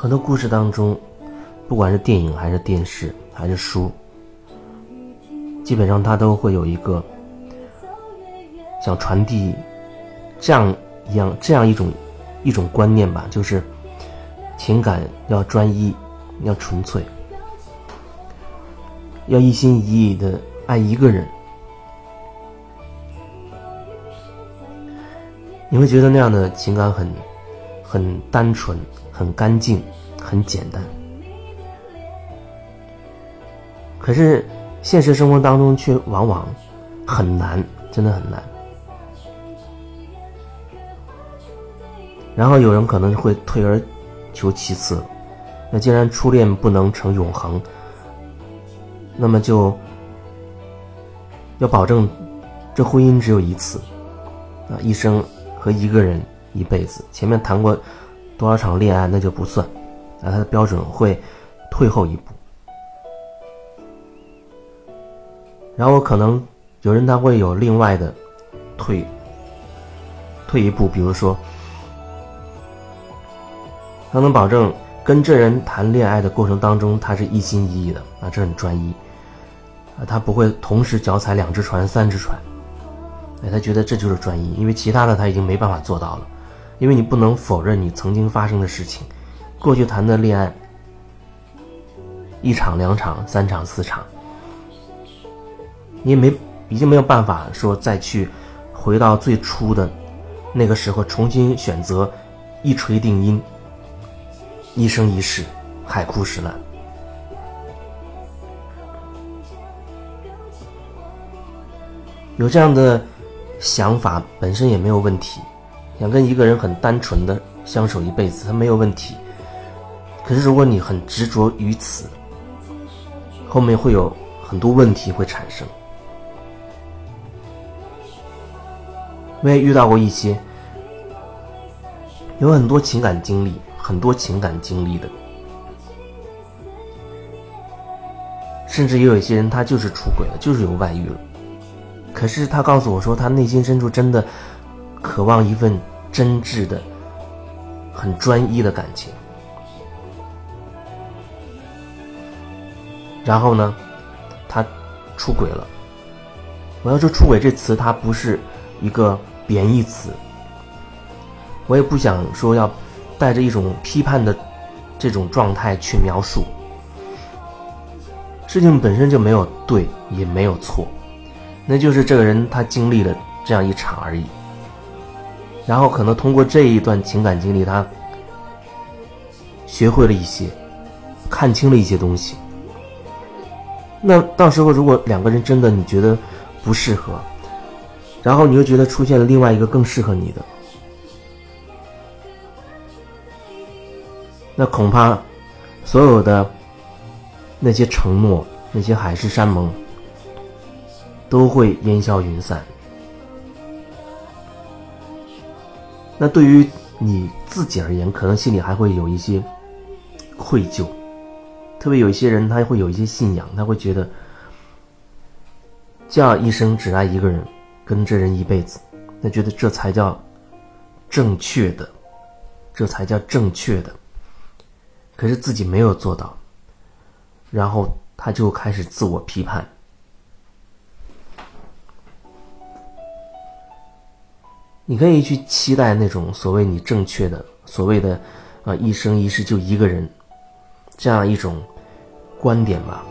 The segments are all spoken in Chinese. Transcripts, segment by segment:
很多故事当中，不管是电影还是电视还是书，基本上它都会有一个想传递这样一样这样一种一种观念吧，就是情感要专一，要纯粹，要一心一意的爱一个人。你会觉得那样的情感很很单纯、很干净、很简单。可是现实生活当中却往往很难，真的很难。然后有人可能会退而求其次，那既然初恋不能成永恒，那么就要保证这婚姻只有一次啊，一生。和一个人一辈子，前面谈过多少场恋爱那就不算，那他的标准会退后一步。然后可能有人他会有另外的退退一步，比如说他能保证跟这人谈恋爱的过程当中他是一心一意的啊，这很专一啊，他不会同时脚踩两只船、三只船。哎，他觉得这就是专一，因为其他的他已经没办法做到了，因为你不能否认你曾经发生的事情，过去谈的恋爱，一场、两场、三场、四场，你也没已经没有办法说再去回到最初的那个时候，重新选择一锤定音，一生一世，海枯石烂。有这样的。想法本身也没有问题，想跟一个人很单纯的相守一辈子，他没有问题。可是如果你很执着于此，后面会有很多问题会产生。我也遇到过一些有很多情感经历、很多情感经历的，甚至也有一些人他就是出轨了，就是有外遇了。可是他告诉我说，他内心深处真的渴望一份真挚的、很专一的感情。然后呢，他出轨了。我要说“出轨”这词，它不是一个贬义词。我也不想说要带着一种批判的这种状态去描述。事情本身就没有对，也没有错。那就是这个人他经历了这样一场而已，然后可能通过这一段情感经历，他学会了一些，看清了一些东西。那到时候如果两个人真的你觉得不适合，然后你又觉得出现了另外一个更适合你的，那恐怕所有的那些承诺，那些海誓山盟。都会烟消云散。那对于你自己而言，可能心里还会有一些愧疚。特别有一些人，他会有一些信仰，他会觉得这样一生只爱一个人，跟这人一辈子，他觉得这才叫正确的，这才叫正确的。可是自己没有做到，然后他就开始自我批判。你可以去期待那种所谓你正确的所谓的，啊一生一世就一个人，这样一种观点吧。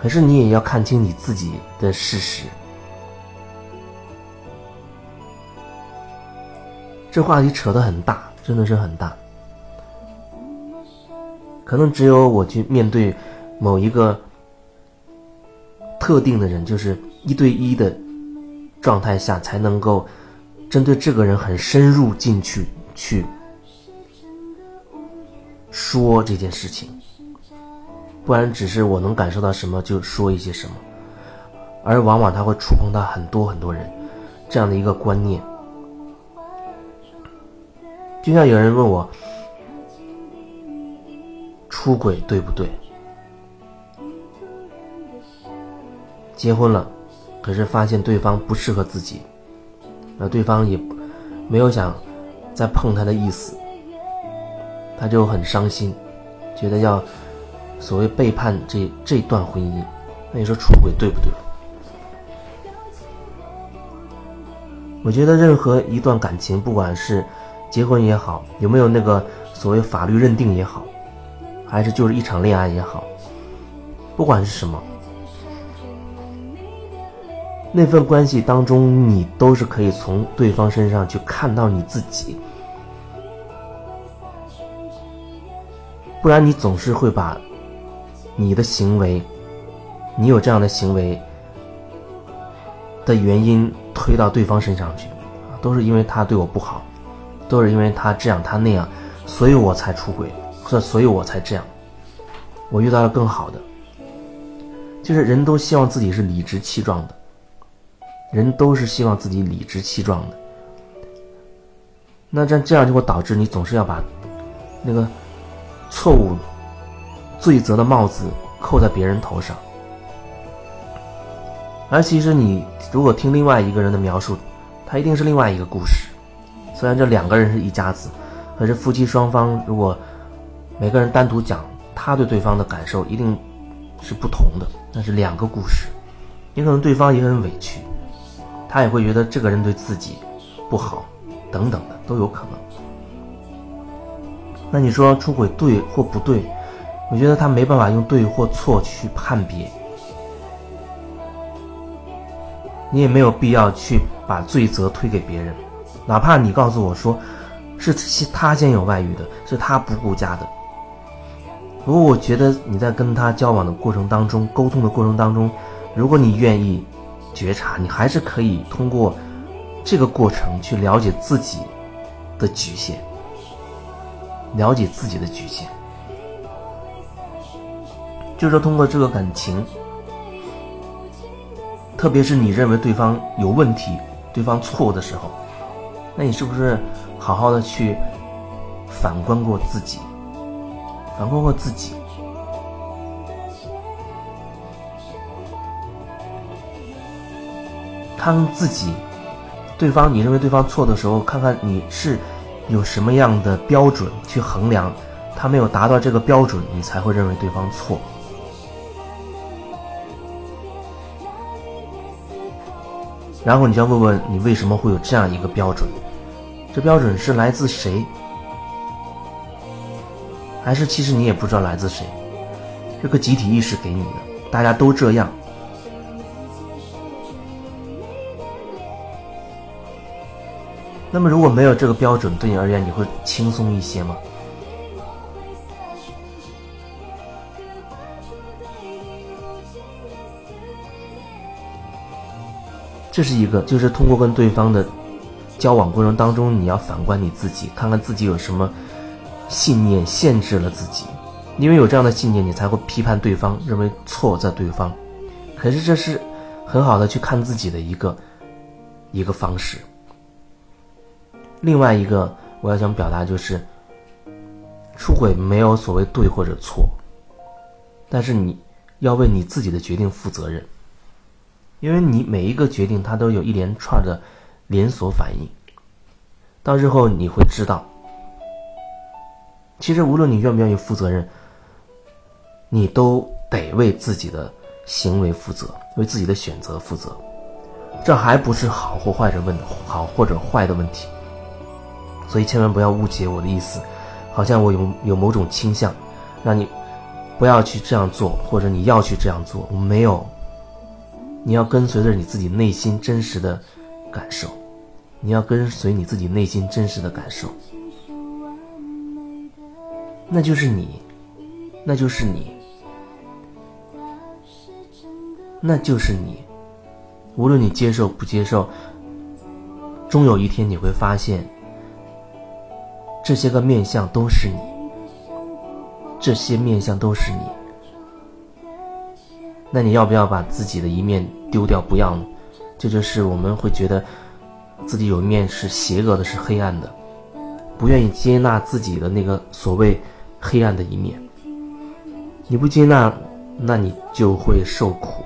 可是你也要看清你自己的事实。这话题扯得很大，真的是很大。可能只有我去面对某一个特定的人，就是一对一的。状态下才能够针对这个人很深入进去去说这件事情，不然只是我能感受到什么就说一些什么，而往往他会触碰到很多很多人这样的一个观念。就像有人问我出轨对不对？结婚了。可是发现对方不适合自己，那对方也没有想再碰他的意思，他就很伤心，觉得要所谓背叛这这段婚姻。那你说出轨对不对？我觉得任何一段感情，不管是结婚也好，有没有那个所谓法律认定也好，还是就是一场恋爱也好，不管是什么，那份关系当中，你都是可以从对方身上去看到你自己，不然你总是会把你的行为，你有这样的行为的原因。推到对方身上去，都是因为他对我不好，都是因为他这样他那样，所以我才出轨，或所以我才这样。我遇到了更好的，就是人都希望自己是理直气壮的，人都是希望自己理直气壮的。那这这样就会导致你总是要把那个错误、罪责的帽子扣在别人头上。而其实你如果听另外一个人的描述，他一定是另外一个故事。虽然这两个人是一家子，可是夫妻双方如果每个人单独讲他对对方的感受，一定是不同的。那是两个故事。也可能对方也很委屈，他也会觉得这个人对自己不好，等等的都有可能。那你说出轨对或不对？我觉得他没办法用对或错去判别。你也没有必要去把罪责推给别人，哪怕你告诉我说，是他先有外遇的，是他不顾家的。如果我觉得你在跟他交往的过程当中，沟通的过程当中，如果你愿意觉察，你还是可以通过这个过程去了解自己的局限，了解自己的局限，就是说通过这个感情。特别是你认为对方有问题、对方错误的时候，那你是不是好好的去反观过自己，反观过自己，看自己，对方你认为对方错的时候，看看你是有什么样的标准去衡量，他没有达到这个标准，你才会认为对方错。然后你就要问问你为什么会有这样一个标准？这标准是来自谁？还是其实你也不知道来自谁？这个集体意识给你的，大家都这样。那么如果没有这个标准，对你而言你会轻松一些吗？这是一个，就是通过跟对方的交往过程当中，你要反观你自己，看看自己有什么信念限制了自己。因为有这样的信念，你才会批判对方，认为错在对方。可是这是很好的去看自己的一个一个方式。另外一个我要想表达就是，出轨没有所谓对或者错，但是你要为你自己的决定负责任。因为你每一个决定，它都有一连串的连锁反应。到日后你会知道，其实无论你愿不愿意负责任，你都得为自己的行为负责，为自己的选择负责。这还不是好或坏的问好或者坏的问题。所以千万不要误解我的意思，好像我有有某种倾向，让你不要去这样做，或者你要去这样做，我没有。你要跟随着你自己内心真实的感受，你要跟随你自己内心真实的感受，那就是你，那就是你，那就是你。无论你接受不接受，终有一天你会发现，这些个面相都是你，这些面相都是你。那你要不要把自己的一面丢掉？不要呢？这就是我们会觉得自己有一面是邪恶的，是黑暗的，不愿意接纳自己的那个所谓黑暗的一面。你不接纳，那你就会受苦；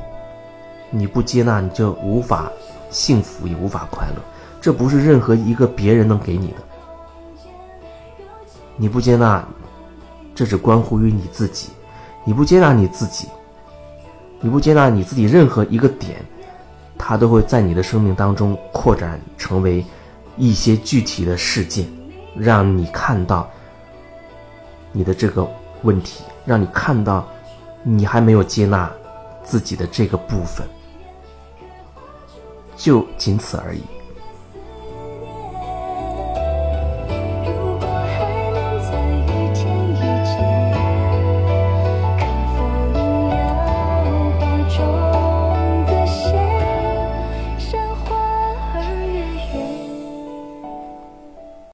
你不接纳，你就无法幸福，也无法快乐。这不是任何一个别人能给你的。你不接纳，这只关乎于你自己。你不接纳你自己，你不接纳你自己任何一个点，它都会在你的生命当中扩展成为一些具体的事件，让你看到你的这个问题，让你看到你还没有接纳自己的这个部分，就仅此而已。